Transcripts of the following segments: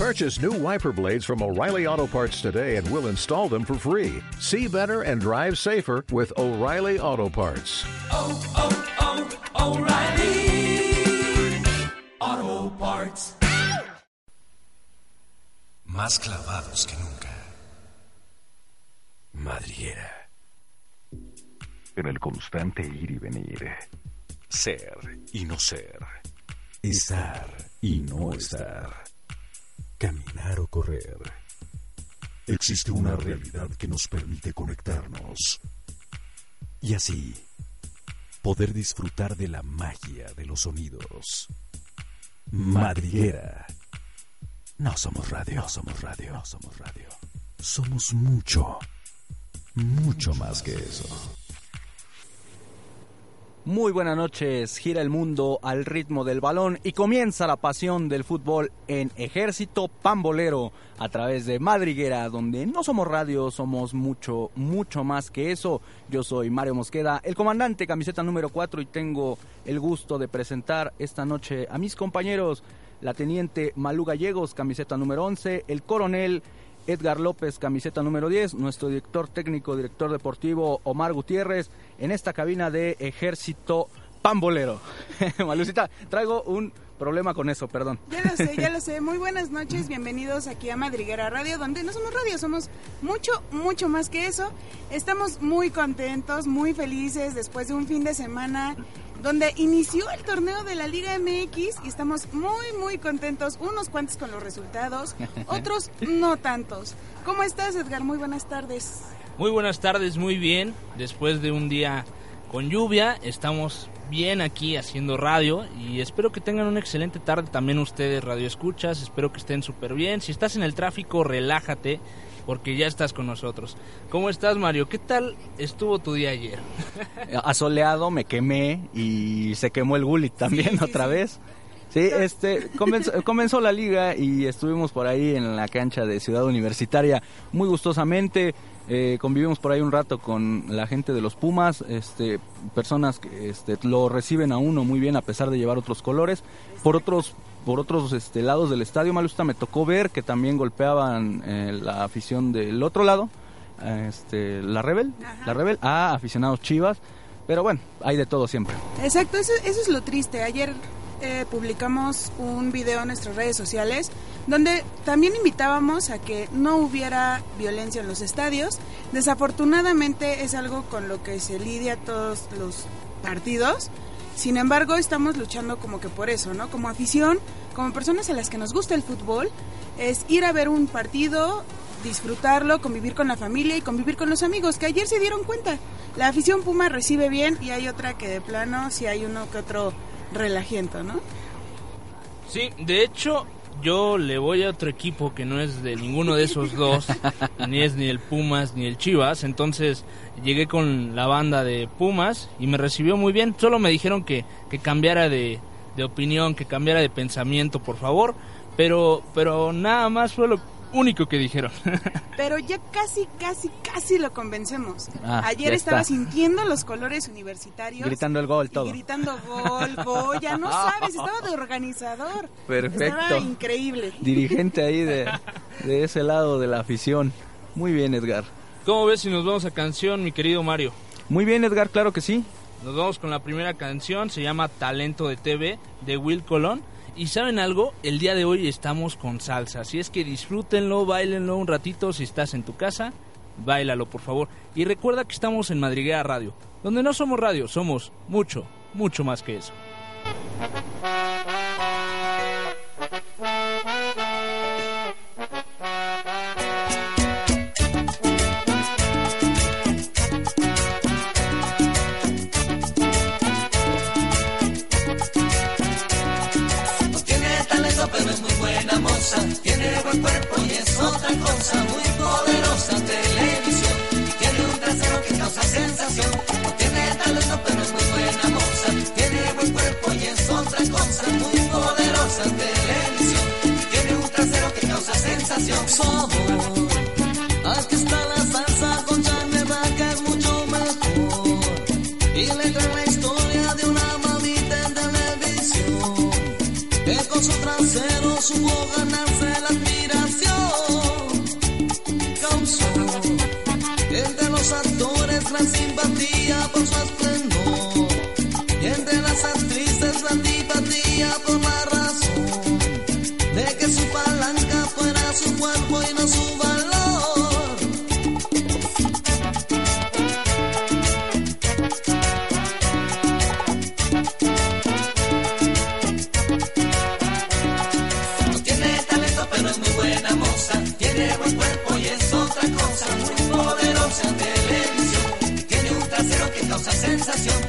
Purchase new wiper blades from O'Reilly Auto Parts today and we'll install them for free. See better and drive safer with O'Reilly Auto Parts. Oh, oh, oh, O'Reilly Auto Parts. Más clavados que nunca. Madriguera. En el constante ir y venir. Ser y no ser. Estar y no estar. Caminar o correr. Existe una realidad que nos permite conectarnos. Y así, poder disfrutar de la magia de los sonidos. Madriguera. No somos radio, somos radio, somos radio. Somos mucho, mucho más que eso. Muy buenas noches, gira el mundo al ritmo del balón y comienza la pasión del fútbol en Ejército Pambolero a través de Madriguera, donde no somos radio, somos mucho, mucho más que eso. Yo soy Mario Mosqueda, el comandante camiseta número 4 y tengo el gusto de presentar esta noche a mis compañeros, la teniente Malú Gallegos, camiseta número 11, el coronel Edgar López, camiseta número 10, nuestro director técnico, director deportivo Omar Gutiérrez, en esta cabina de Ejército Pambolero. Malucita, traigo un problema con eso, perdón. Ya lo sé, ya lo sé. Muy buenas noches, bienvenidos aquí a Madriguera Radio, donde no somos radio, somos mucho, mucho más que eso. Estamos muy contentos, muy felices después de un fin de semana donde inició el torneo de la Liga MX y estamos muy, muy contentos, unos cuantos con los resultados, otros no tantos. ¿Cómo estás, Edgar? Muy buenas tardes. Muy buenas tardes, muy bien. Después de un día con lluvia, estamos bien aquí haciendo radio y espero que tengan una excelente tarde también ustedes, radio escuchas. Espero que estén súper bien. Si estás en el tráfico, relájate porque ya estás con nosotros. ¿Cómo estás, Mario? ¿Qué tal estuvo tu día ayer? Asoleado, me quemé y se quemó el Gullit también sí, otra sí. vez. Sí, este, comenzó, comenzó la liga y estuvimos por ahí en la cancha de Ciudad Universitaria muy gustosamente. eh, convivimos por ahí un rato con la gente de los Pumas, este, personas que este, lo reciben a uno muy bien a pesar de llevar otros colores. Por otros, por otros este, lados del estadio, Malusta me tocó ver que también golpeaban eh, la afición del otro lado, eh, este, la Rebel, Ajá. la Rebel, a aficionados Chivas. Pero bueno, hay de todo siempre. Exacto, eso, eso es lo triste. Ayer eh, publicamos un video en nuestras redes sociales donde también invitábamos a que no hubiera violencia en los estadios. Desafortunadamente es algo con lo que se lidia todos los partidos. Sin embargo, estamos luchando como que por eso, ¿no? Como afición, como personas a las que nos gusta el fútbol, es ir a ver un partido, disfrutarlo, convivir con la familia y convivir con los amigos, que ayer se dieron cuenta. La afición Puma recibe bien y hay otra que de plano, si hay uno que otro relajiento, ¿no? Sí, de hecho, yo le voy a otro equipo que no es de ninguno de esos dos, ni es ni el Pumas ni el Chivas, entonces llegué con la banda de Pumas y me recibió muy bien, solo me dijeron que, que cambiara de, de opinión, que cambiara de pensamiento, por favor, pero, pero nada más fue lo único que dijeron. Pero ya casi, casi, casi lo convencemos. Ah, Ayer estaba está. sintiendo los colores universitarios. Gritando el gol, y todo. gritando gol, gol, ya no sabes, estaba de organizador. Perfecto. Estaba increíble. Dirigente ahí de, de ese lado de la afición. Muy bien, Edgar. ¿Cómo ves si nos vamos a canción, mi querido Mario? Muy bien, Edgar, claro que sí. Nos vamos con la primera canción, se llama Talento de TV de Will Colón. Y saben algo, el día de hoy estamos con salsa, así es que disfrútenlo, bailenlo un ratito si estás en tu casa, bailalo por favor. Y recuerda que estamos en Madriguera Radio, donde no somos radio, somos mucho, mucho más que eso. Su trasero sensación.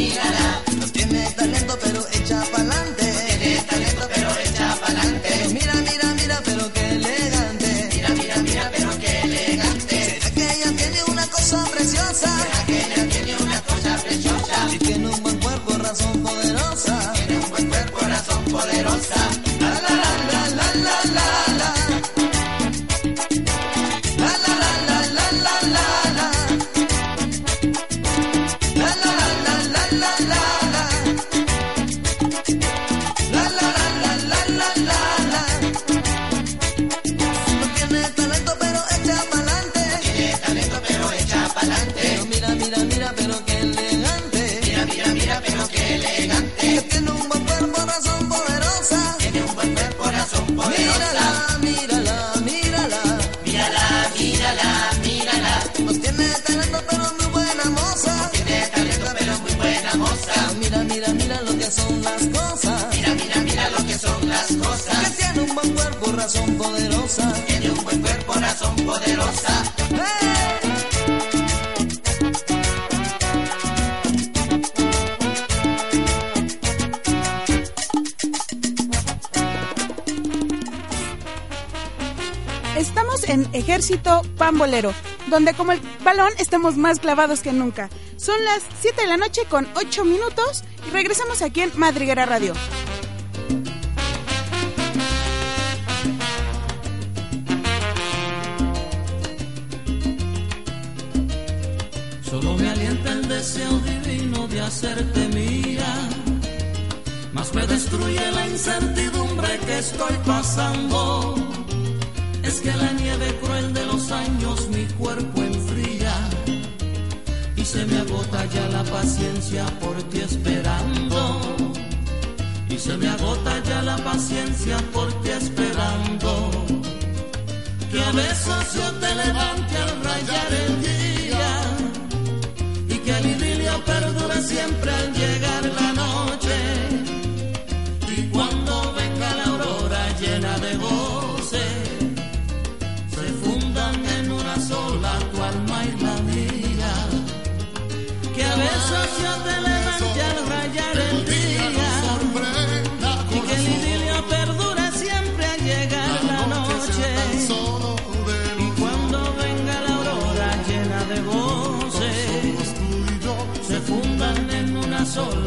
Navidad. bolero, donde como el balón estamos más clavados que nunca. Son las 7 de la noche con 8 minutos y regresamos aquí en Madriguera Radio. Es que la nieve cruel de los años mi cuerpo enfría y se me agota ya la paciencia por ti esperando. Y se me agota ya la paciencia por ti esperando. Que a veces yo te levante al rayar el día y que el idilio perdure siempre al llegar una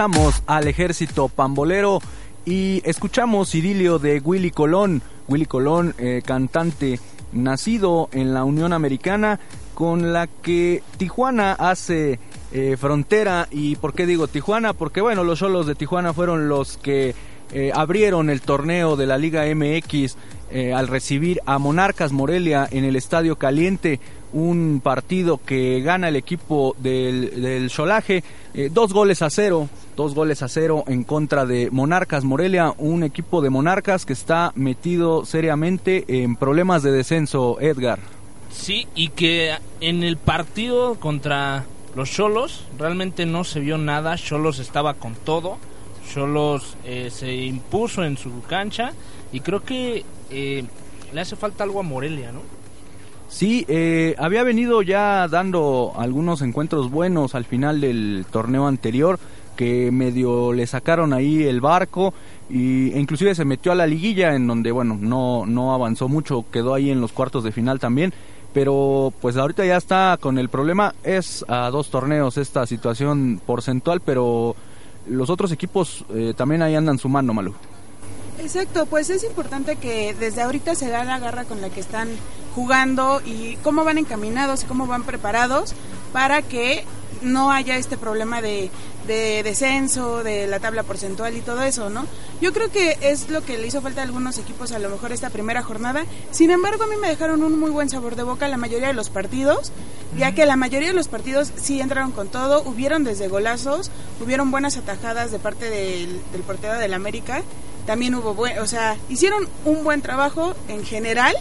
Regresamos al ejército pambolero y escuchamos idilio de Willy Colón. Willy Colón, eh, cantante nacido en la Unión Americana, con la que Tijuana hace eh, frontera. ¿Y por qué digo Tijuana? Porque bueno, los solos de Tijuana fueron los que eh, abrieron el torneo de la Liga MX al recibir a Monarcas Morelia en el Estadio Caliente, un partido que gana el equipo del, del Cholaje, eh, dos goles a cero, dos goles a cero en contra de Monarcas Morelia, un equipo de Monarcas que está metido seriamente en problemas de descenso, Edgar. Sí, y que en el partido contra los Cholos realmente no se vio nada. Cholos estaba con todo. Cholos eh, se impuso en su cancha y creo que eh, le hace falta algo a Morelia, ¿no? Sí, eh, había venido ya dando algunos encuentros buenos al final del torneo anterior que medio le sacaron ahí el barco y, e inclusive se metió a la liguilla en donde bueno no no avanzó mucho quedó ahí en los cuartos de final también pero pues ahorita ya está con el problema es a dos torneos esta situación porcentual pero los otros equipos eh, también ahí andan sumando, Malú. Exacto, pues es importante que desde ahorita se da la garra con la que están jugando y cómo van encaminados y cómo van preparados para que no haya este problema de, de descenso, de la tabla porcentual y todo eso, ¿no? Yo creo que es lo que le hizo falta a algunos equipos a lo mejor esta primera jornada. Sin embargo, a mí me dejaron un muy buen sabor de boca la mayoría de los partidos, ya que la mayoría de los partidos sí entraron con todo, hubieron desde golazos, hubieron buenas atajadas de parte del, del portero del América, también hubo buen, o sea, hicieron un buen trabajo en general.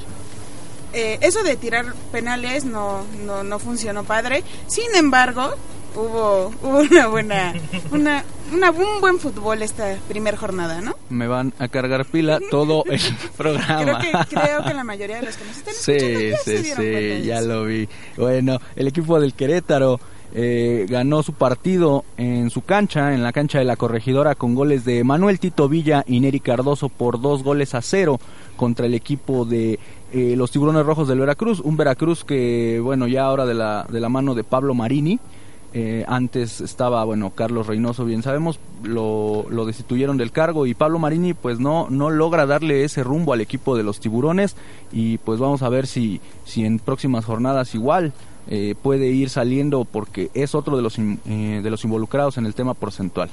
Eh, eso de tirar penales no, no, no funcionó padre. Sin embargo, hubo, hubo una buena, una, una, un buen fútbol esta primera jornada, ¿no? Me van a cargar pila todo el programa. Creo que, creo que la mayoría de los que nos están Sí, escuchando ya se sí, dieron sí, ya lo vi. Bueno, el equipo del Querétaro eh, ganó su partido en su cancha, en la cancha de la corregidora, con goles de Manuel Tito Villa y Neri Cardoso por dos goles a cero contra el equipo de eh, los Tiburones Rojos del Veracruz. Un Veracruz que, bueno, ya ahora de la, de la mano de Pablo Marini. Eh, antes estaba, bueno, Carlos Reynoso, bien sabemos, lo, lo destituyeron del cargo y Pablo Marini pues no, no logra darle ese rumbo al equipo de los tiburones y pues vamos a ver si, si en próximas jornadas igual eh, puede ir saliendo porque es otro de los, eh, de los involucrados en el tema porcentual.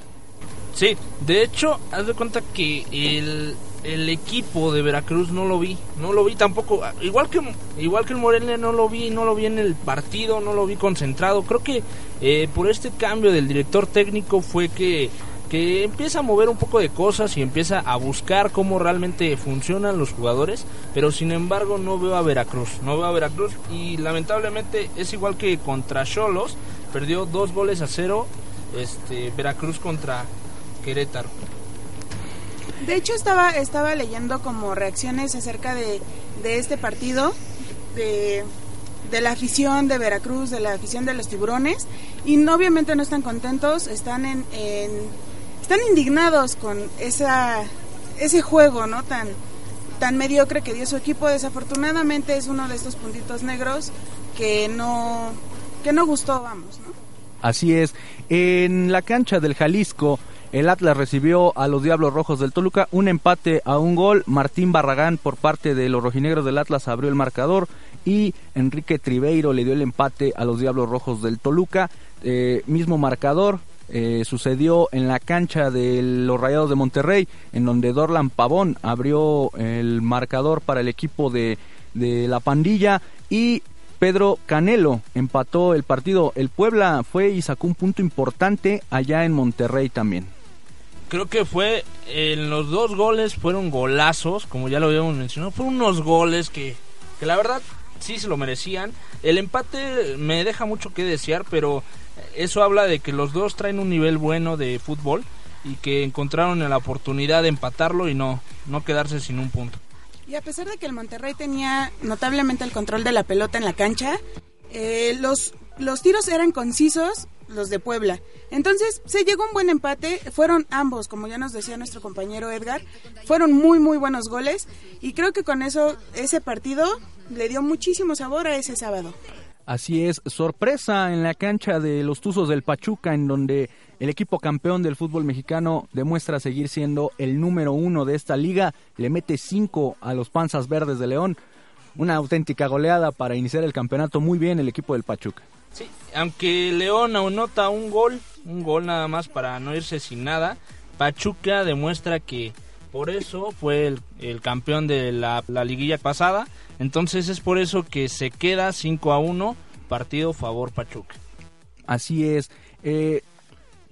Sí, de hecho, haz de cuenta que el, el equipo de Veracruz no lo vi, no lo vi tampoco, igual que igual que el Morelia no lo vi, no lo vi en el partido, no lo vi concentrado. Creo que eh, por este cambio del director técnico fue que que empieza a mover un poco de cosas y empieza a buscar cómo realmente funcionan los jugadores, pero sin embargo no veo a Veracruz, no veo a Veracruz y lamentablemente es igual que contra Cholos, perdió dos goles a cero, este Veracruz contra Querétaro. De hecho, estaba, estaba leyendo como reacciones acerca de, de este partido, de, de la afición de Veracruz, de la afición de los tiburones, y no, obviamente no están contentos, están en, en- están indignados con esa, ese juego, ¿no? Tan, tan mediocre que dio su equipo. Desafortunadamente es uno de estos puntitos negros que no, que no gustó, vamos, ¿no? Así es, en la cancha del Jalisco, el Atlas recibió a los Diablos Rojos del Toluca un empate a un gol. Martín Barragán por parte de los rojinegros del Atlas abrió el marcador y Enrique Tribeiro le dio el empate a los Diablos Rojos del Toluca. Eh, mismo marcador eh, sucedió en la cancha de los Rayados de Monterrey, en donde Dorlan Pavón abrió el marcador para el equipo de, de la pandilla y Pedro Canelo empató el partido. El Puebla fue y sacó un punto importante allá en Monterrey también. Creo que fue en los dos goles fueron golazos, como ya lo habíamos mencionado, fueron unos goles que, que la verdad sí se lo merecían. El empate me deja mucho que desear, pero eso habla de que los dos traen un nivel bueno de fútbol y que encontraron la oportunidad de empatarlo y no no quedarse sin un punto. Y a pesar de que el Monterrey tenía notablemente el control de la pelota en la cancha, eh, los, los tiros eran concisos, los de Puebla. Entonces se llegó un buen empate, fueron ambos, como ya nos decía nuestro compañero Edgar, fueron muy muy buenos goles y creo que con eso ese partido le dio muchísimo sabor a ese sábado. Así es, sorpresa en la cancha de los Tuzos del Pachuca, en donde el equipo campeón del fútbol mexicano demuestra seguir siendo el número uno de esta liga, le mete cinco a los Panzas Verdes de León, una auténtica goleada para iniciar el campeonato muy bien el equipo del Pachuca. Sí, aunque León anota un gol, un gol nada más para no irse sin nada, Pachuca demuestra que por eso fue el, el campeón de la, la liguilla pasada, entonces es por eso que se queda 5 a 1, partido favor Pachuca. Así es. Eh,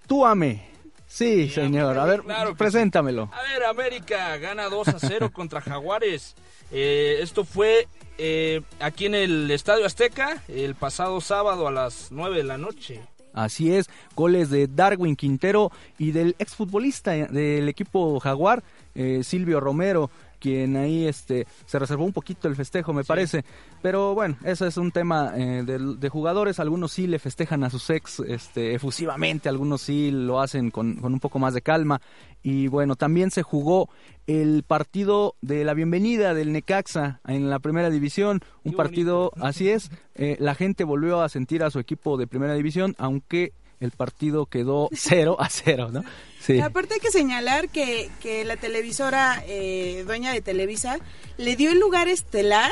tú ame. Sí, señor. A ver, claro preséntamelo. A ver, América gana 2 a 0 contra Jaguares. Eh, esto fue eh, aquí en el Estadio Azteca el pasado sábado a las 9 de la noche. Así es, goles de Darwin Quintero y del exfutbolista del equipo Jaguar, eh, Silvio Romero, quien ahí este se reservó un poquito el festejo, me parece. Pero bueno, eso es un tema eh, de, de jugadores. Algunos sí le festejan a sus ex este, efusivamente, algunos sí lo hacen con, con un poco más de calma. Y bueno, también se jugó el partido de la bienvenida del Necaxa en la primera división. Un partido, así es, eh, la gente volvió a sentir a su equipo de primera división, aunque el partido quedó 0 a 0, ¿no? Sí. Aparte hay que señalar que, que la televisora eh, dueña de Televisa le dio el lugar estelar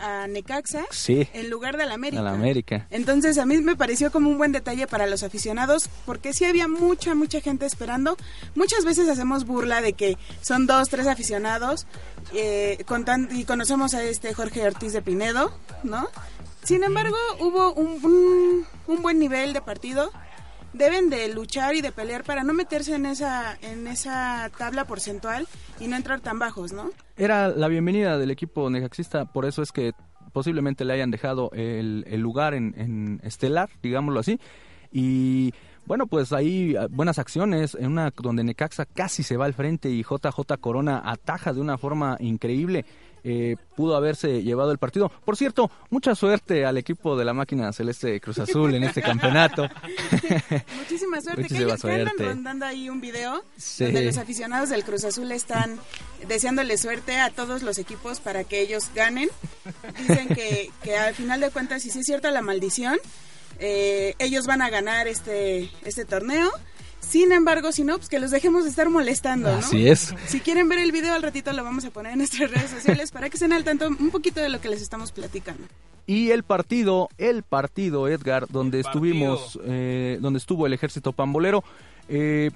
a Necaxa Sí. en lugar de la América. A la América. Entonces a mí me pareció como un buen detalle para los aficionados porque sí había mucha, mucha gente esperando. Muchas veces hacemos burla de que son dos, tres aficionados eh, y conocemos a este Jorge Ortiz de Pinedo, ¿no? Sin embargo, hubo un, un- un buen nivel de partido. Deben de luchar y de pelear para no meterse en esa, en esa tabla porcentual y no entrar tan bajos, ¿no? Era la bienvenida del equipo necaxista, por eso es que posiblemente le hayan dejado el, el lugar en, en estelar, digámoslo así. Y bueno, pues ahí ah, buenas acciones, en una donde Necaxa casi se va al frente y JJ Corona ataja de una forma increíble. Eh, pudo haberse llevado el partido. Por cierto, mucha suerte al equipo de la máquina celeste de Cruz Azul en este campeonato. Muchísima suerte. Muchísima que, andan suerte. rondando ahí un video Sí. donde los aficionados del Cruz Azul están deseándole suerte a todos los equipos para que ellos ganen. Dicen que, que al final de cuentas, si sí es cierta la maldición, eh, ellos van a ganar este, este torneo. Sin embargo, si no, pues que los dejemos de estar molestando, ¿no? Así es. Si quieren ver el video al ratito lo vamos a poner en nuestras redes sociales para que estén al tanto un poquito de lo que les estamos platicando. Y el partido, el partido, Edgar, donde estuvimos, eh, donde estuvo el ejército pambolero, eh,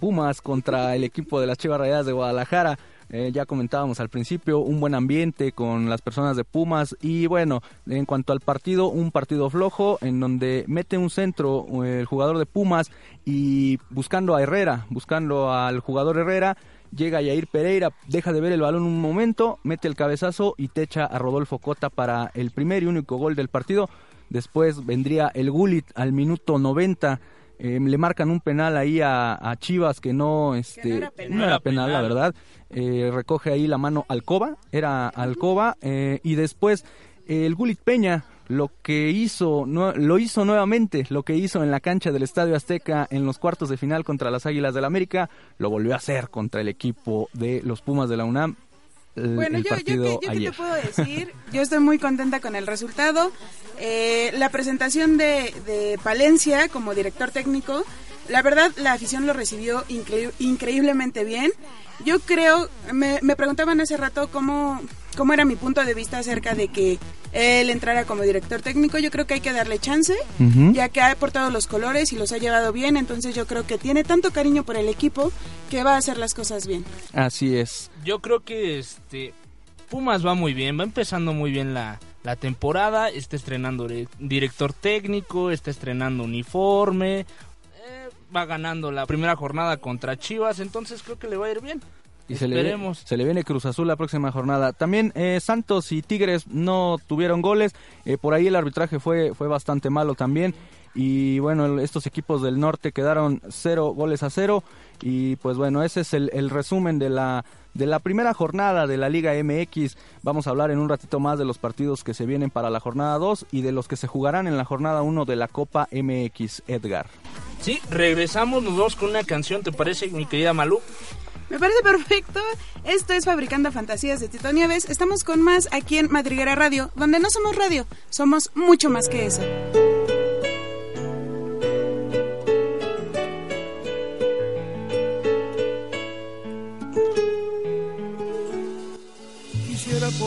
Pumas contra el equipo de las Chivas Rayadas de Guadalajara. Eh, ya comentábamos al principio, un buen ambiente con las personas de Pumas y bueno, en cuanto al partido, un partido flojo en donde mete un centro eh, el jugador de Pumas y buscando a Herrera, buscando al jugador Herrera, llega Yair Pereira, deja de ver el balón un momento, mete el cabezazo y techa a Rodolfo Cota para el primer y único gol del partido. Después vendría el Gulit al minuto 90. Eh, le marcan un penal ahí a, a Chivas que no, este, no era penal. no era penal, la verdad. Eh, recoge ahí la mano Alcoba, era Alcoba. eh, y después eh, el Gulit Peña lo que hizo, no, lo hizo nuevamente, lo que hizo en la cancha del Estadio Azteca en los cuartos de final contra las Águilas del América, lo volvió a hacer contra el equipo de los Pumas de la UNAM. El- Bueno, el yo, yo, partido qué- yo qué te puedo decir, yo estoy muy contenta con el resultado. Eh, la presentación de, de Palencia como director técnico, la verdad la afición lo recibió incre- increíblemente bien. Yo creo, me, me preguntaban hace rato cómo, cómo era mi punto de vista acerca de que él entrara como director técnico. Yo creo que hay que darle chance, ya que ha portado los colores y los ha llevado bien. Entonces yo creo que tiene tanto cariño por el equipo que va a hacer las cosas bien. Así es. Yo creo que este Pumas va muy bien, va empezando muy bien la, la temporada, está estrenando dire- director técnico, está estrenando uniforme, va ganando la primera jornada contra Chivas, entonces creo que le va a ir bien. Y se le, Esperemos. se le viene Cruz Azul la próxima jornada. También eh, Santos y Tigres no tuvieron goles. Eh, por ahí el arbitraje fue, fue bastante malo también. Y bueno, estos equipos del norte quedaron cero goles a cero. Y pues bueno, ese es el, el resumen de la, de la primera jornada de la Liga MX. Vamos a hablar en un ratito más de los partidos que se vienen para la jornada 2 y de los que se jugarán en la jornada 1 de la Copa MX, Edgar. Sí, regresamos, nos vamos con una canción, ¿te parece, mi querida Malú? Me parece perfecto. Esto es Fabricando Fantasías de Tito Nieves. Estamos con más aquí en Madriguera Radio, donde no somos radio, somos mucho más que eso.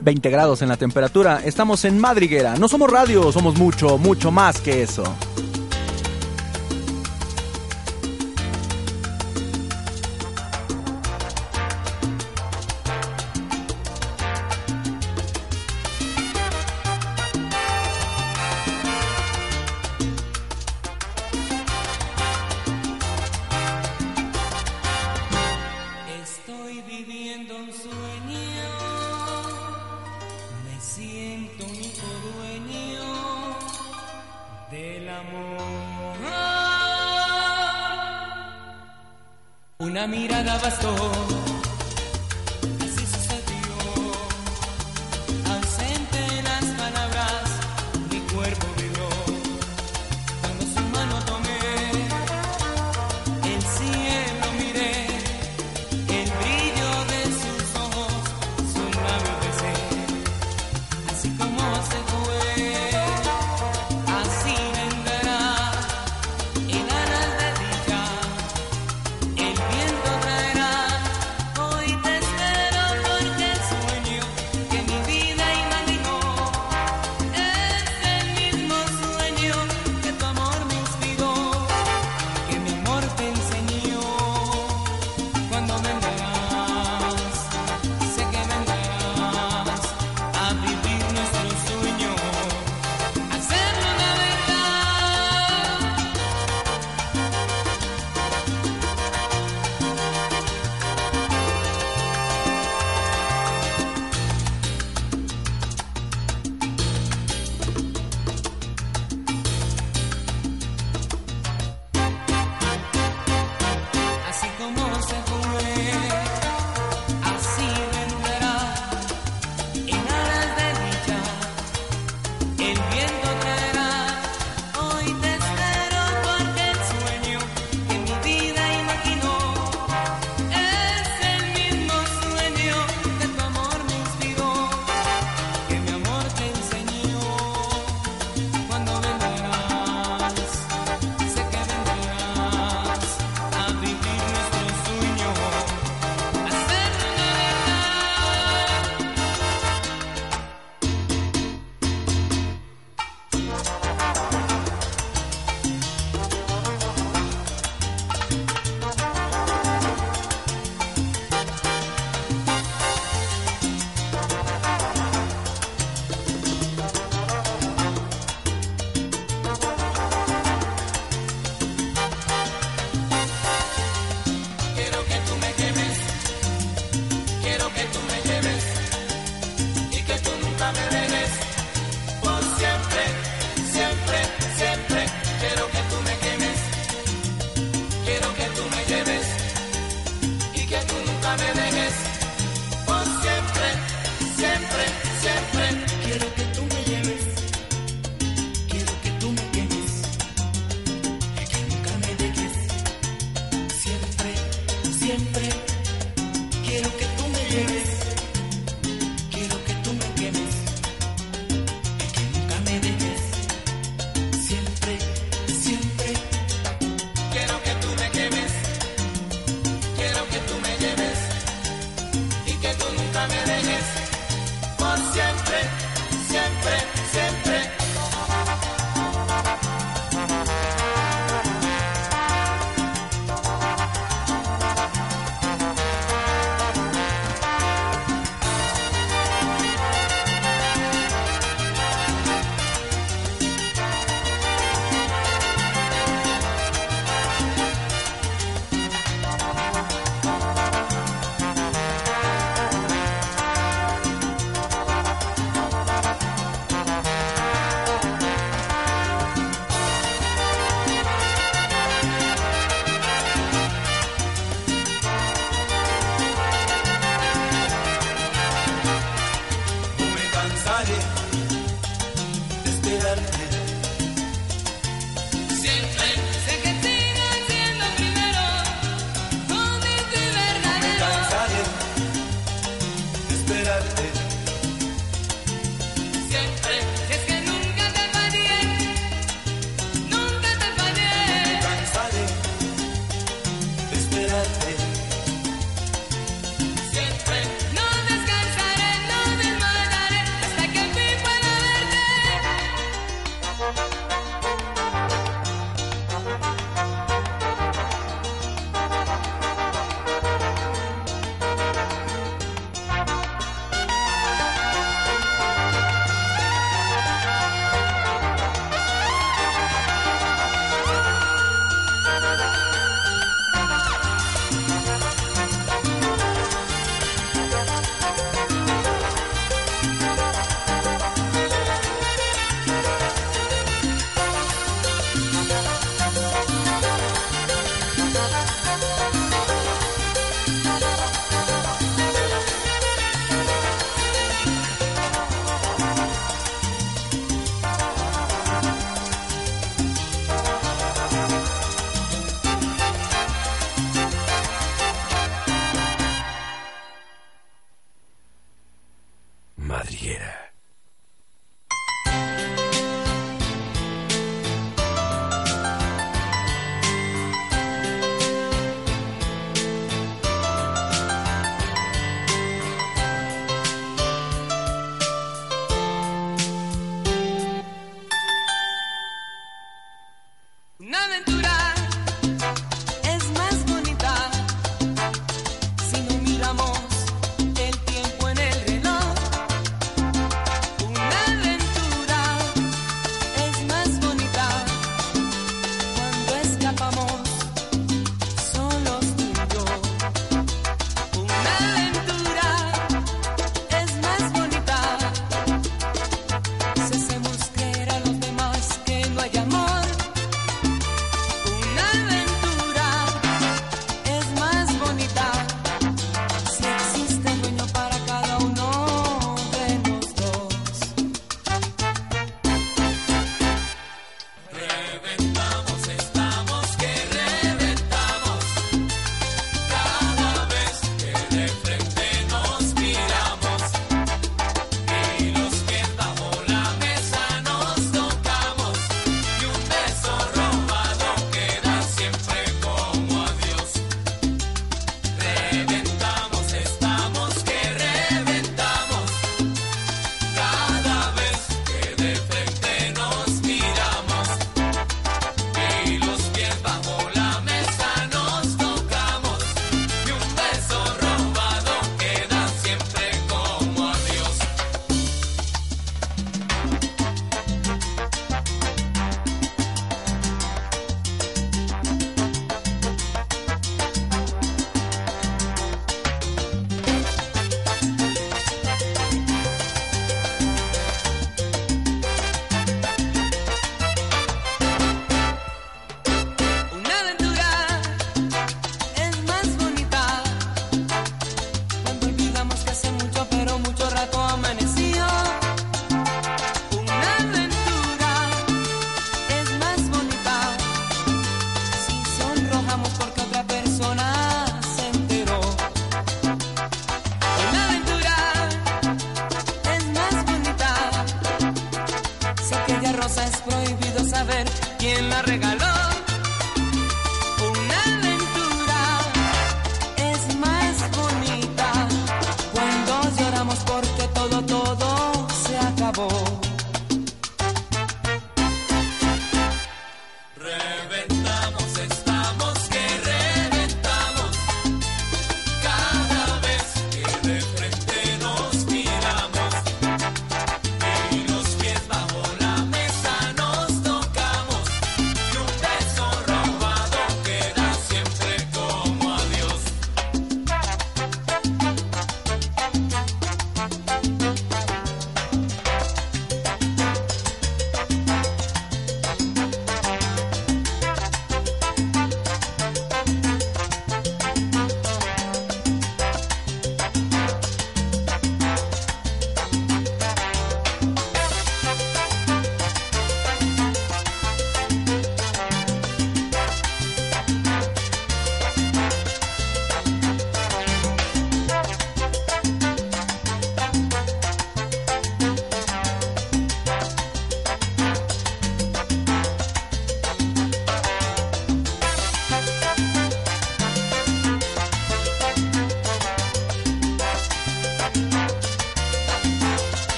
20 grados en la temperatura. Estamos en Madriguera. No somos radio, somos mucho, mucho más que eso.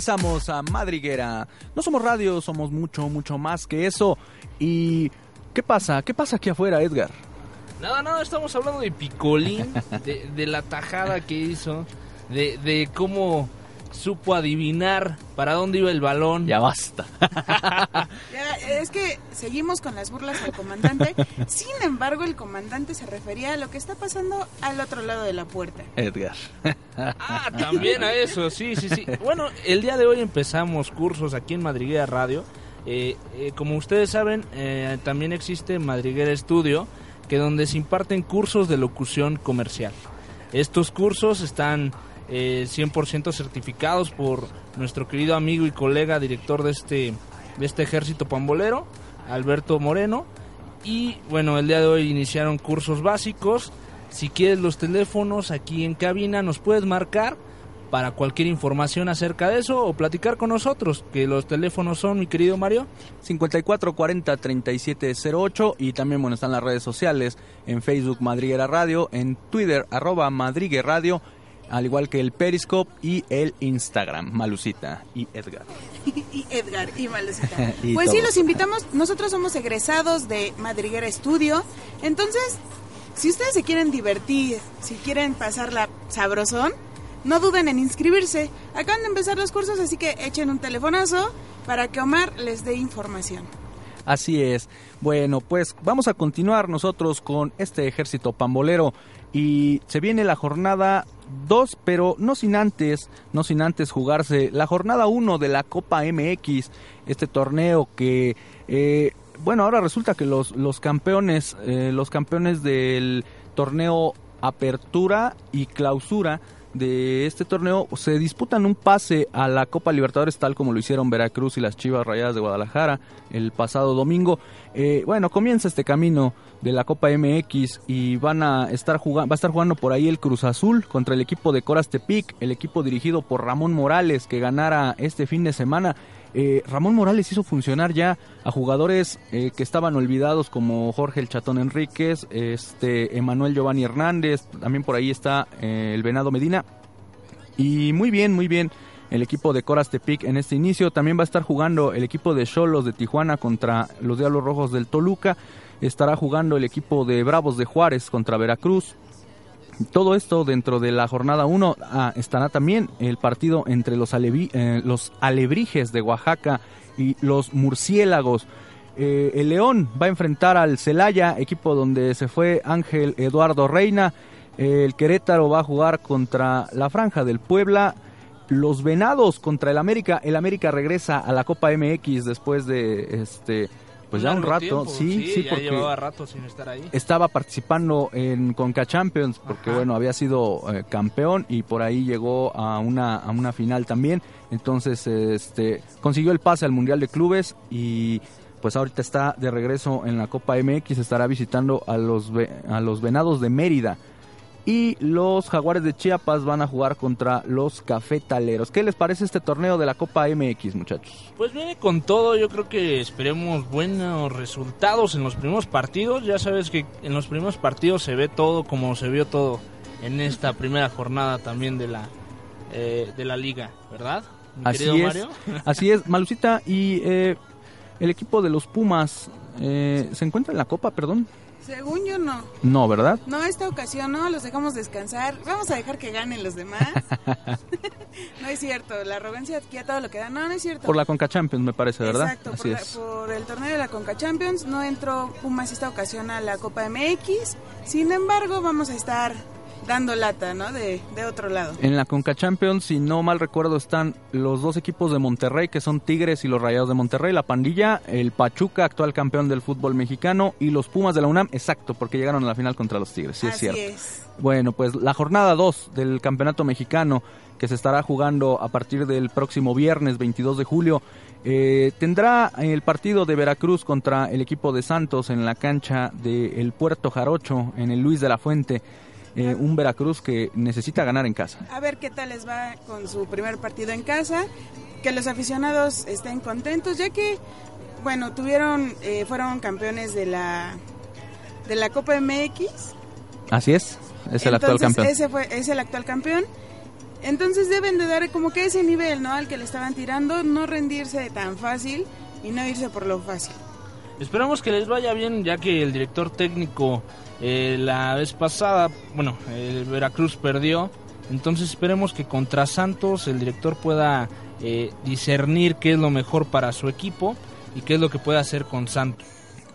Regresamos a Madriguera. No somos radio, somos mucho, mucho más que eso. ¿Y qué pasa? ¿Qué pasa aquí afuera, Edgar? Nada, nada, estamos hablando de Picolín, de, la tajada que hizo, de cómo supo adivinar para dónde iba el balón. Ya basta. Ya, es que seguimos con las burlas al comandante. Sin embargo, el comandante se refería a lo que está pasando al otro lado de la puerta. Edgar. Ah, también a eso, sí, sí, sí. Bueno, el día de hoy empezamos cursos aquí en Madriguera Radio. Eh, eh, como ustedes saben, eh, también existe Madriguera Estudio, que donde se imparten cursos de locución comercial. Estos cursos están eh, 100% certificados por nuestro querido amigo y colega director de este, de este ejército pambolero, Alberto Moreno. Y bueno, el día de hoy iniciaron cursos básicos. Si quieres los teléfonos aquí en cabina, nos puedes marcar para cualquier información acerca de eso o platicar con nosotros, que los teléfonos son, mi querido Mario. 5440-3708 y también bueno están las redes sociales en Facebook Madriguera Radio, en Twitter arroba Radio, al igual que el Periscope y el Instagram, Malucita y Edgar. y Edgar y Malucita. Y pues sí, los invitamos. Nosotros somos egresados de Madriguera Estudio. Entonces, si ustedes se quieren divertir, si quieren pasarla sabrosón, no duden en inscribirse. Acaban de empezar los cursos, así que echen un telefonazo para que Omar les dé información. Así es. Bueno, pues vamos a continuar nosotros con este ejército pambolero y se viene la jornada 2, pero no sin antes, no sin antes jugarse la jornada 1 de la Copa MX, este torneo que eh, bueno, ahora resulta que los, los campeones, eh, los campeones del torneo Apertura y Clausura de este torneo se disputan un pase a la Copa Libertadores tal como lo hicieron Veracruz y las Chivas Rayadas de Guadalajara el pasado domingo. Eh, bueno, comienza este camino de la Copa MX y van a estar jugando, va a estar jugando por ahí el Cruz Azul contra el equipo de Coras Tepic, el equipo dirigido por Ramón Morales que ganara este fin de semana eh, Ramón Morales hizo funcionar ya a jugadores eh, que estaban olvidados como Jorge el Chatón Enríquez, este Emanuel Giovanni Hernández, también por ahí está el Venado Medina. Y muy bien, muy bien el equipo de Coras Tepic en este inicio. También va a estar jugando el equipo de Cholos de Tijuana contra los Diablos Rojos del Toluca. Estará jugando el equipo de Bravos de Juárez contra Veracruz. Todo esto dentro de la jornada 1 ah, estará también el partido entre los, eh, los alebrijes de Oaxaca y los murciélagos. Eh, el León va a enfrentar al Celaya, equipo donde se fue Ángel Eduardo Reina. El Querétaro va a jugar contra la Franja del Puebla. Los Venados contra el América. El América regresa a la Copa MX después de este pues ya un rato. tiempo, sí, sí, ya porque llevaba rato sin estar ahí. estaba participando en Conca Champions porque Ajá. bueno había sido eh, campeón y por ahí llegó a una a una final también entonces este consiguió el pase al mundial de clubes y pues ahorita está de regreso en la Copa MX estará visitando a los a los Venados de Mérida y los Jaguares de Chiapas van a jugar contra los Cafetaleros. ¿Qué les parece este torneo de la Copa MX, muchachos? Pues viene con todo, yo creo que esperemos buenos resultados en los primeros partidos. Ya sabes que en los primeros partidos se ve todo como se vio todo en esta primera jornada también de la eh, de la liga, ¿verdad? Mi Así es, Mario. así es, Malucita y eh, el equipo de los Pumas eh, se encuentra en la Copa, perdón. Según yo no. No, ¿verdad? No, esta ocasión no, los dejamos descansar. Vamos a dejar que ganen los demás. no es cierto, la arrogancia aquí a todo lo que da. No, no es cierto. Por la Conca Champions, me parece, ¿verdad? Exacto, por, la- por el torneo de la Conca Champions no entró Pumas esta ocasión a la Copa MX. Sin embargo, vamos a estar dando lata, ¿no? De, de otro lado. En la Conca Champions, si no mal recuerdo, están los dos equipos de Monterrey, que son Tigres y los Rayados de Monterrey, la pandilla, el Pachuca, actual campeón del fútbol mexicano, y los Pumas de la UNAM, exacto, porque llegaron a la final contra los Tigres, sí es Así cierto. es. Bueno, pues la jornada 2 del Campeonato Mexicano, que se estará jugando a partir del próximo viernes 22 de julio, eh, tendrá el partido de Veracruz contra el equipo de Santos en la cancha del Puerto Jarocho, en el Luis de la Fuente. Eh, un Veracruz que necesita ganar en casa. A ver qué tal les va con su primer partido en casa. Que los aficionados estén contentos, ya que, bueno, tuvieron, eh, fueron campeones de la de la Copa MX. Así es, es el actual campeón. Ese fue, es el actual campeón. Entonces deben de dar como que ese nivel, ¿no? Al que le estaban tirando, no rendirse tan fácil y no irse por lo fácil. Esperamos que les vaya bien, ya que el director técnico eh, la vez pasada, bueno, Veracruz perdió. Entonces esperemos que contra Santos el director pueda eh, discernir qué es lo mejor para su equipo y qué es lo que puede hacer con Santos.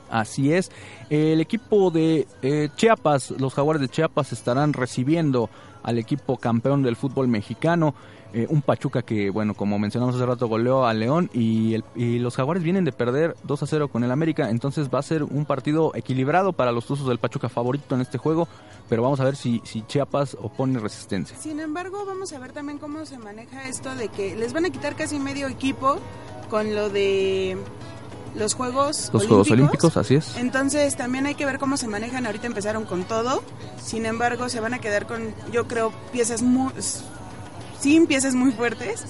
Así es. El equipo de eh, Chiapas, los Jaguares de Chiapas, estarán recibiendo al equipo campeón del fútbol mexicano. eh, un Pachuca que, bueno, como mencionamos hace rato, goleó a León y, los Jaguares vienen de perder 2 a 0 con el América. Entonces va a ser un partido equilibrado para los Tuzos del Pachuca favorito en este juego. Pero vamos a ver si, si Chiapas opone resistencia. Sin embargo, vamos a ver también cómo se maneja esto de que les van a quitar casi medio equipo con lo de los Juegos Los Juegos Olímpicos, así es. Entonces también hay que ver cómo se manejan. Ahorita empezaron con todo. Sin embargo, se van a quedar con, yo creo, piezas muy... sin piezas muy fuertes.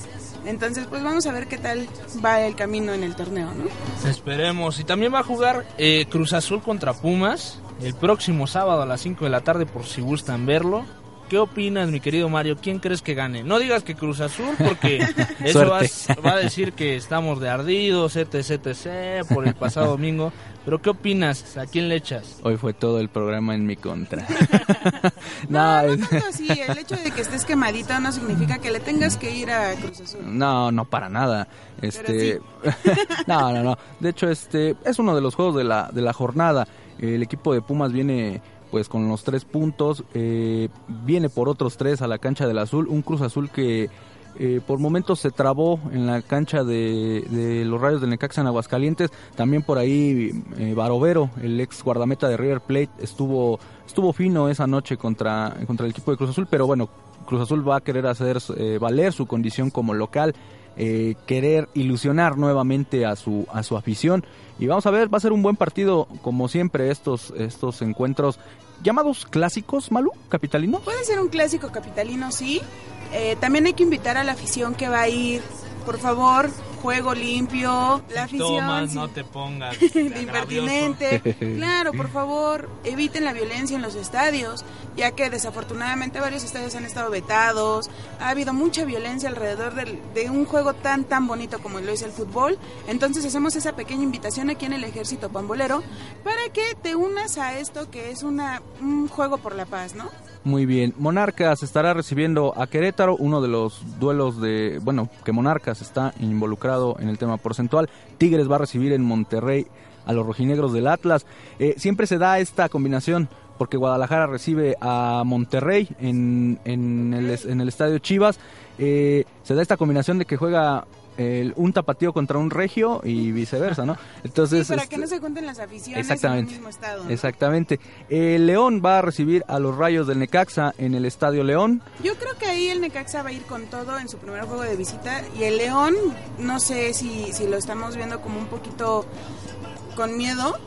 Entonces, pues vamos a ver qué tal va el camino en el torneo, ¿no? Esperemos. Y también va a jugar eh, Cruz Azul contra Pumas el próximo sábado a las 5 de la tarde por si gustan verlo. ¿Qué opinas, mi querido Mario? ¿Quién crees que gane? No digas que Cruz Azul porque eso va, a decir que estamos de ardidos, etc, etc, por el pasado domingo. Pero ¿qué opinas? ¿A quién le echas? Hoy fue todo el programa en mi contra. No, no, no tanto así. El hecho de que estés quemadito no significa que le tengas que ir a Cruz Azul. No, no para nada. Este, Pero no, no, no. De hecho, este es uno de los juegos de la de la jornada. El equipo de Pumas viene pues con los tres puntos, eh, viene por otros tres a la cancha del Azul, un Cruz Azul que eh, por momentos se trabó en la cancha de, los Rayos del Necaxa en Aguascalientes. También por ahí eh, Barovero, el ex guardameta de River Plate, estuvo estuvo fino esa noche contra, contra el equipo de Cruz Azul, pero bueno, Cruz Azul va a querer hacer eh, valer su condición como local, querer ilusionar nuevamente a su a su afición y vamos a ver, va a ser un buen partido como siempre estos estos encuentros llamados clásicos, Malu, capitalino. Puede ser un clásico capitalino, sí. Eh, también hay que invitar a la afición que va a ir, por favor, juego limpio, la afición. Tomas, no te pongas impertinente. Claro, por favor, eviten la violencia en los estadios, ya que desafortunadamente varios estadios han estado vetados, ha habido mucha violencia alrededor del- de un juego tan tan bonito como lo es el fútbol. Entonces hacemos esa pequeña invitación aquí en el Ejército Pambolero para que te unas a esto que es una, un juego por la paz, ¿no? Muy bien. Monarcas estará recibiendo a Querétaro, uno de los duelos de, bueno, que Monarcas está involucrado en el tema porcentual. Tigres va a recibir en Monterrey a los rojinegros del Atlas. Eh, siempre se da esta combinación porque Guadalajara recibe a Monterrey en, en, el, en el estadio Chivas. Eh, se da esta combinación de que juega el- un tapatío contra un regio y viceversa, ¿no? Entonces, Sí, para este, que no se junten las aficiones Exactamente. en el mismo estado. ¿no? Exactamente. El León va a recibir a los Rayos del Necaxa en el Estadio León. Yo creo que ahí el Necaxa va a ir con todo en su primer juego de visita y el León, no sé si, si lo estamos viendo como un poquito con miedo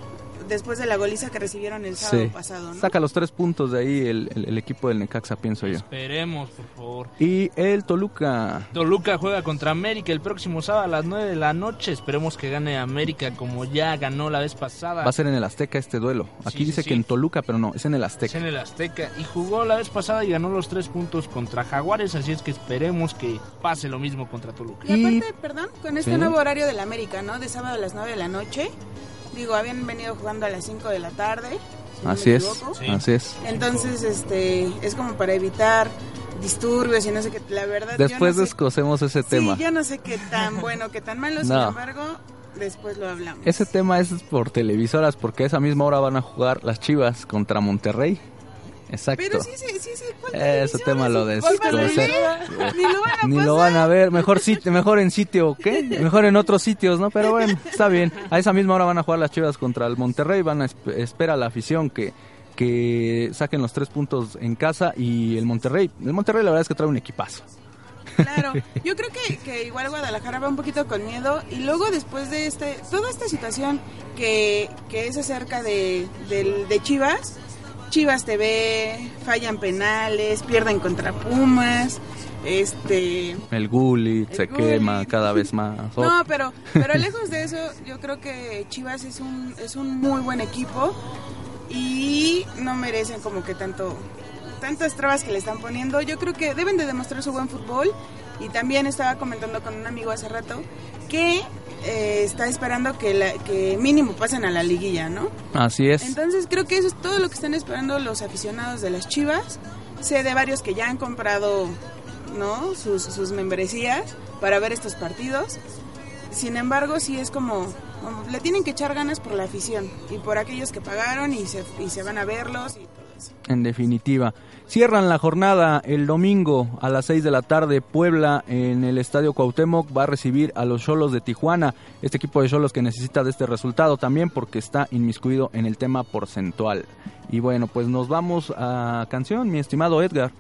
después de la goliza que recibieron el sábado Sí. pasado, ¿no? Saca los tres puntos de ahí el, el- el equipo del Necaxa, pienso yo. Esperemos, por favor. Y el Toluca. Toluca juega contra América el próximo sábado a las 9 de la noche. Esperemos que gane América como ya ganó la vez pasada. Va a ser en el Azteca este duelo. Aquí Sí, dice sí. que en Toluca, pero no, es en el Es Azteca. en el Azteca y jugó la vez pasada y ganó los tres puntos contra Jaguares, así es que esperemos que pase lo mismo contra Toluca. Y aparte, perdón, con este Sí. nuevo horario del América, ¿no? De sábado a las 9 de la noche. Digo, habían venido jugando a las 5 de la tarde. si Así es. Sí. así es. Entonces, este, es como para evitar disturbios y no sé qué. La verdad, Después sé- descosemos ese tema. Sí, yo no sé qué tan bueno, qué tan malo, sin embargo, después lo hablamos. Ese tema es por televisoras porque a esa misma hora van a jugar las Chivas contra Monterrey. Exacto. Pero sí, sí, sí, sí. ¿cuál Ese tema lo ¿Cuál van a desconoce. ver? Ni lo van a Ni lo van a ver, mejor sitio, mejor en sitio, ¿qué? Mejor en otros sitios, ¿no? Pero bueno, está bien. A esa misma hora van a jugar las Chivas contra el Monterrey, van a esp- espera la afición que que saquen los tres puntos en casa y el Monterrey, el Monterrey la verdad es que trae un equipazo. Claro, yo creo que, que igual Guadalajara va un poquito con miedo y luego después de este, toda esta situación que, que es acerca de, del- de Chivas, Chivas TV, fallan penales, pierden contra Pumas, este... El Gullit se Gullit. quema cada vez más. No, pero, pero lejos de eso, yo creo que Chivas es un, es un muy buen equipo y no merecen como que tanto tantas trabas que le están poniendo. Yo creo que deben de demostrar su buen fútbol y también estaba comentando con un amigo hace rato que eh, está esperando que, la, que mínimo pasen a la liguilla, ¿no? Así es. Entonces creo que eso es todo lo que están esperando los aficionados de las Chivas. Sé de varios que ya han comprado ¿no? sus, sus membresías para ver estos partidos. Sin embargo, sí es como, como le tienen que echar ganas por la afición y por aquellos que pagaron y se, y se van a verlos y todo eso. En definitiva. Cierran la jornada el domingo a las 6 de la tarde. Puebla en el Estadio Cuauhtémoc va a recibir a los Cholos de Tijuana. Este equipo de Cholos que necesita de este resultado también porque está inmiscuido en el tema porcentual. Y bueno, pues nos vamos a canción, mi estimado Edgar.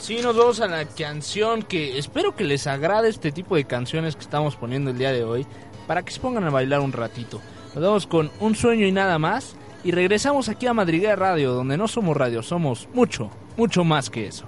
Sí, nos vamos a la canción que espero que les agrade este tipo de canciones que estamos poniendo el día de hoy para que se pongan a bailar un ratito. Nos vamos con Un sueño y nada más y regresamos aquí a Madriguera Radio donde no somos radio, somos mucho, mucho más que eso.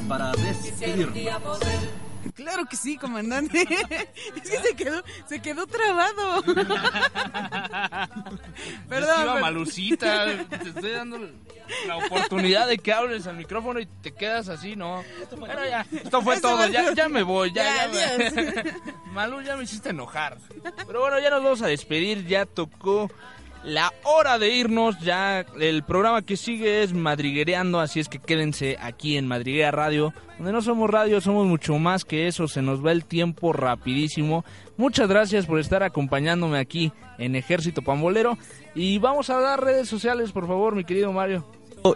Ya para despedirnos. Claro que sí, comandante. Es que se quedó, se quedó trabado. Perdón. Perdón. Malucita, te estoy dando la oportunidad de que hables al micrófono y te quedas así, ¿no? Bueno, ya, esto fue Esto todo, fue- ya, ya me voy, ya, Ya, ya me-. Malú, ya me hiciste enojar. Pero bueno, ya nos vamos a despedir, ya tocó la hora de irnos, ya el programa que sigue es Madriguereando, así es que quédense aquí en Madriguera Radio, donde no somos radio, somos mucho más que eso, se nos va el tiempo rapidísimo. Muchas gracias por estar acompañándome aquí en Ejército Pambolero y vamos a dar redes sociales, por favor, mi querido Mario.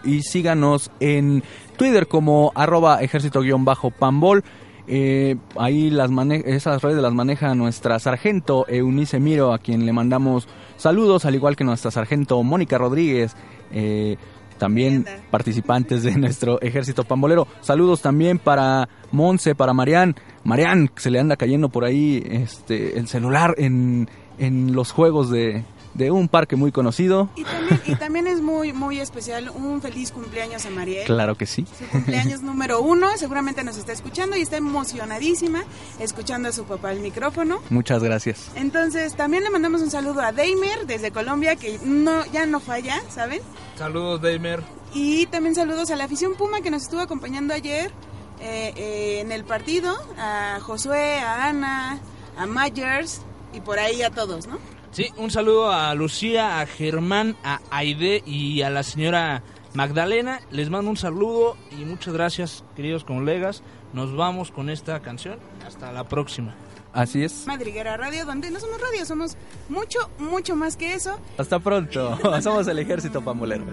y síganos en Twitter como arroba ejército-pambol. Eh, ahí las esas redes las maneja nuestra sargento Eunice Miro, a quien le mandamos saludos, al igual que nuestra sargento Mónica Rodríguez, eh, también participantes de nuestro ejército pambolero. Saludos también para Monse, para Marian. Marian, se le anda cayendo por ahí este, el celular en, en los juegos de, de un parque muy conocido. Y también, y también es muy, muy especial un feliz cumpleaños a Mariel. Claro que sí. Su cumpleaños número uno, seguramente nos está escuchando y está emocionadísima escuchando a su papá el micrófono. Muchas gracias. Entonces, también le mandamos un saludo a Deimer desde Colombia, que no ya no falla, ¿saben? Saludos, Daimer. Y también saludos a la afición Puma que nos estuvo acompañando ayer eh, eh, en el partido, a Josué, a Ana, a Myers y por ahí a todos, ¿no? Sí, un saludo a Lucía, a Germán, a Aide y a la señora Magdalena. Les mando un saludo y muchas gracias, queridos colegas. Nos vamos con esta canción. Hasta la próxima. Así es. Madriguera Radio, donde no somos radio, somos mucho, mucho más que eso. Hasta pronto. Somos el ejército pambolero.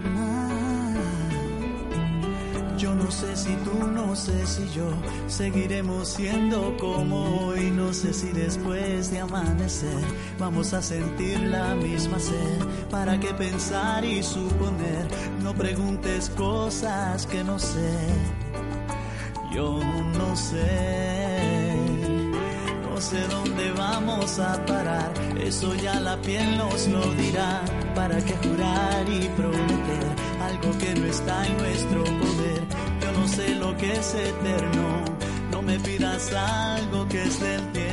Yo no sé si tú, no sé si yo seguiremos siendo como hoy. No sé si después de amanecer vamos a sentir la misma sed. ¿Para qué pensar y suponer? No preguntes cosas que no sé. Yo no sé. No sé dónde vamos a parar, eso ya la piel nos lo dirá. ¿Para qué jurar y prometer algo que no está en nuestro poder? Yo no sé lo que es eterno, no me pidas algo que es del tiempo.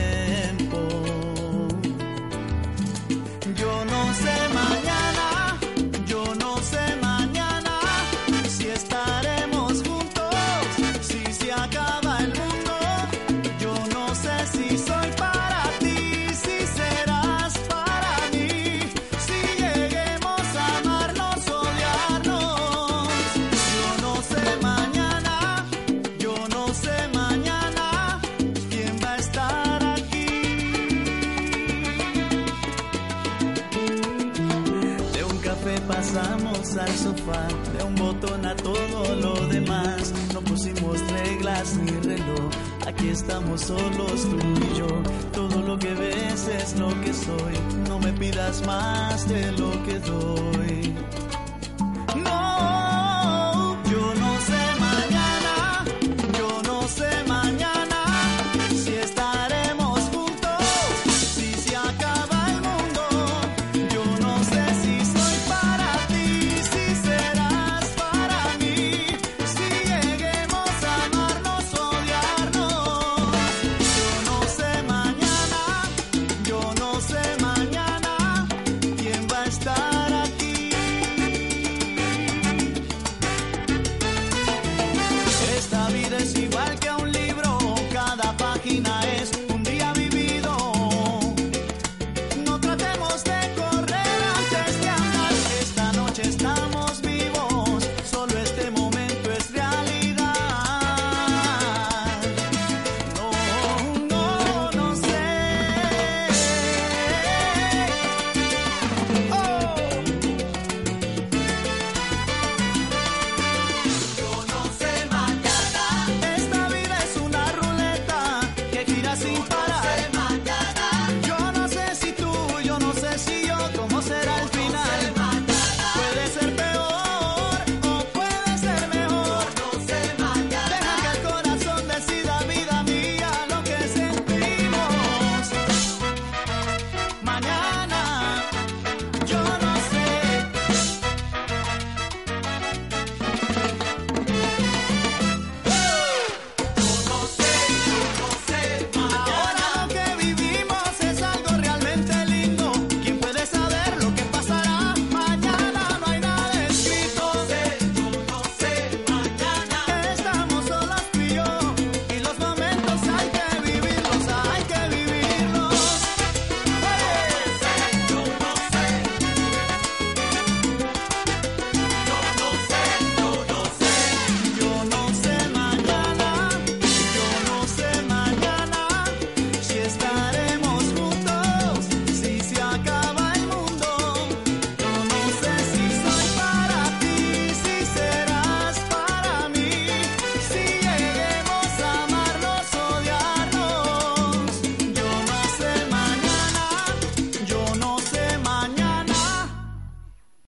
Estamos solos tú y yo. Todo lo que ves es lo que soy, no me pidas más de lo que doy.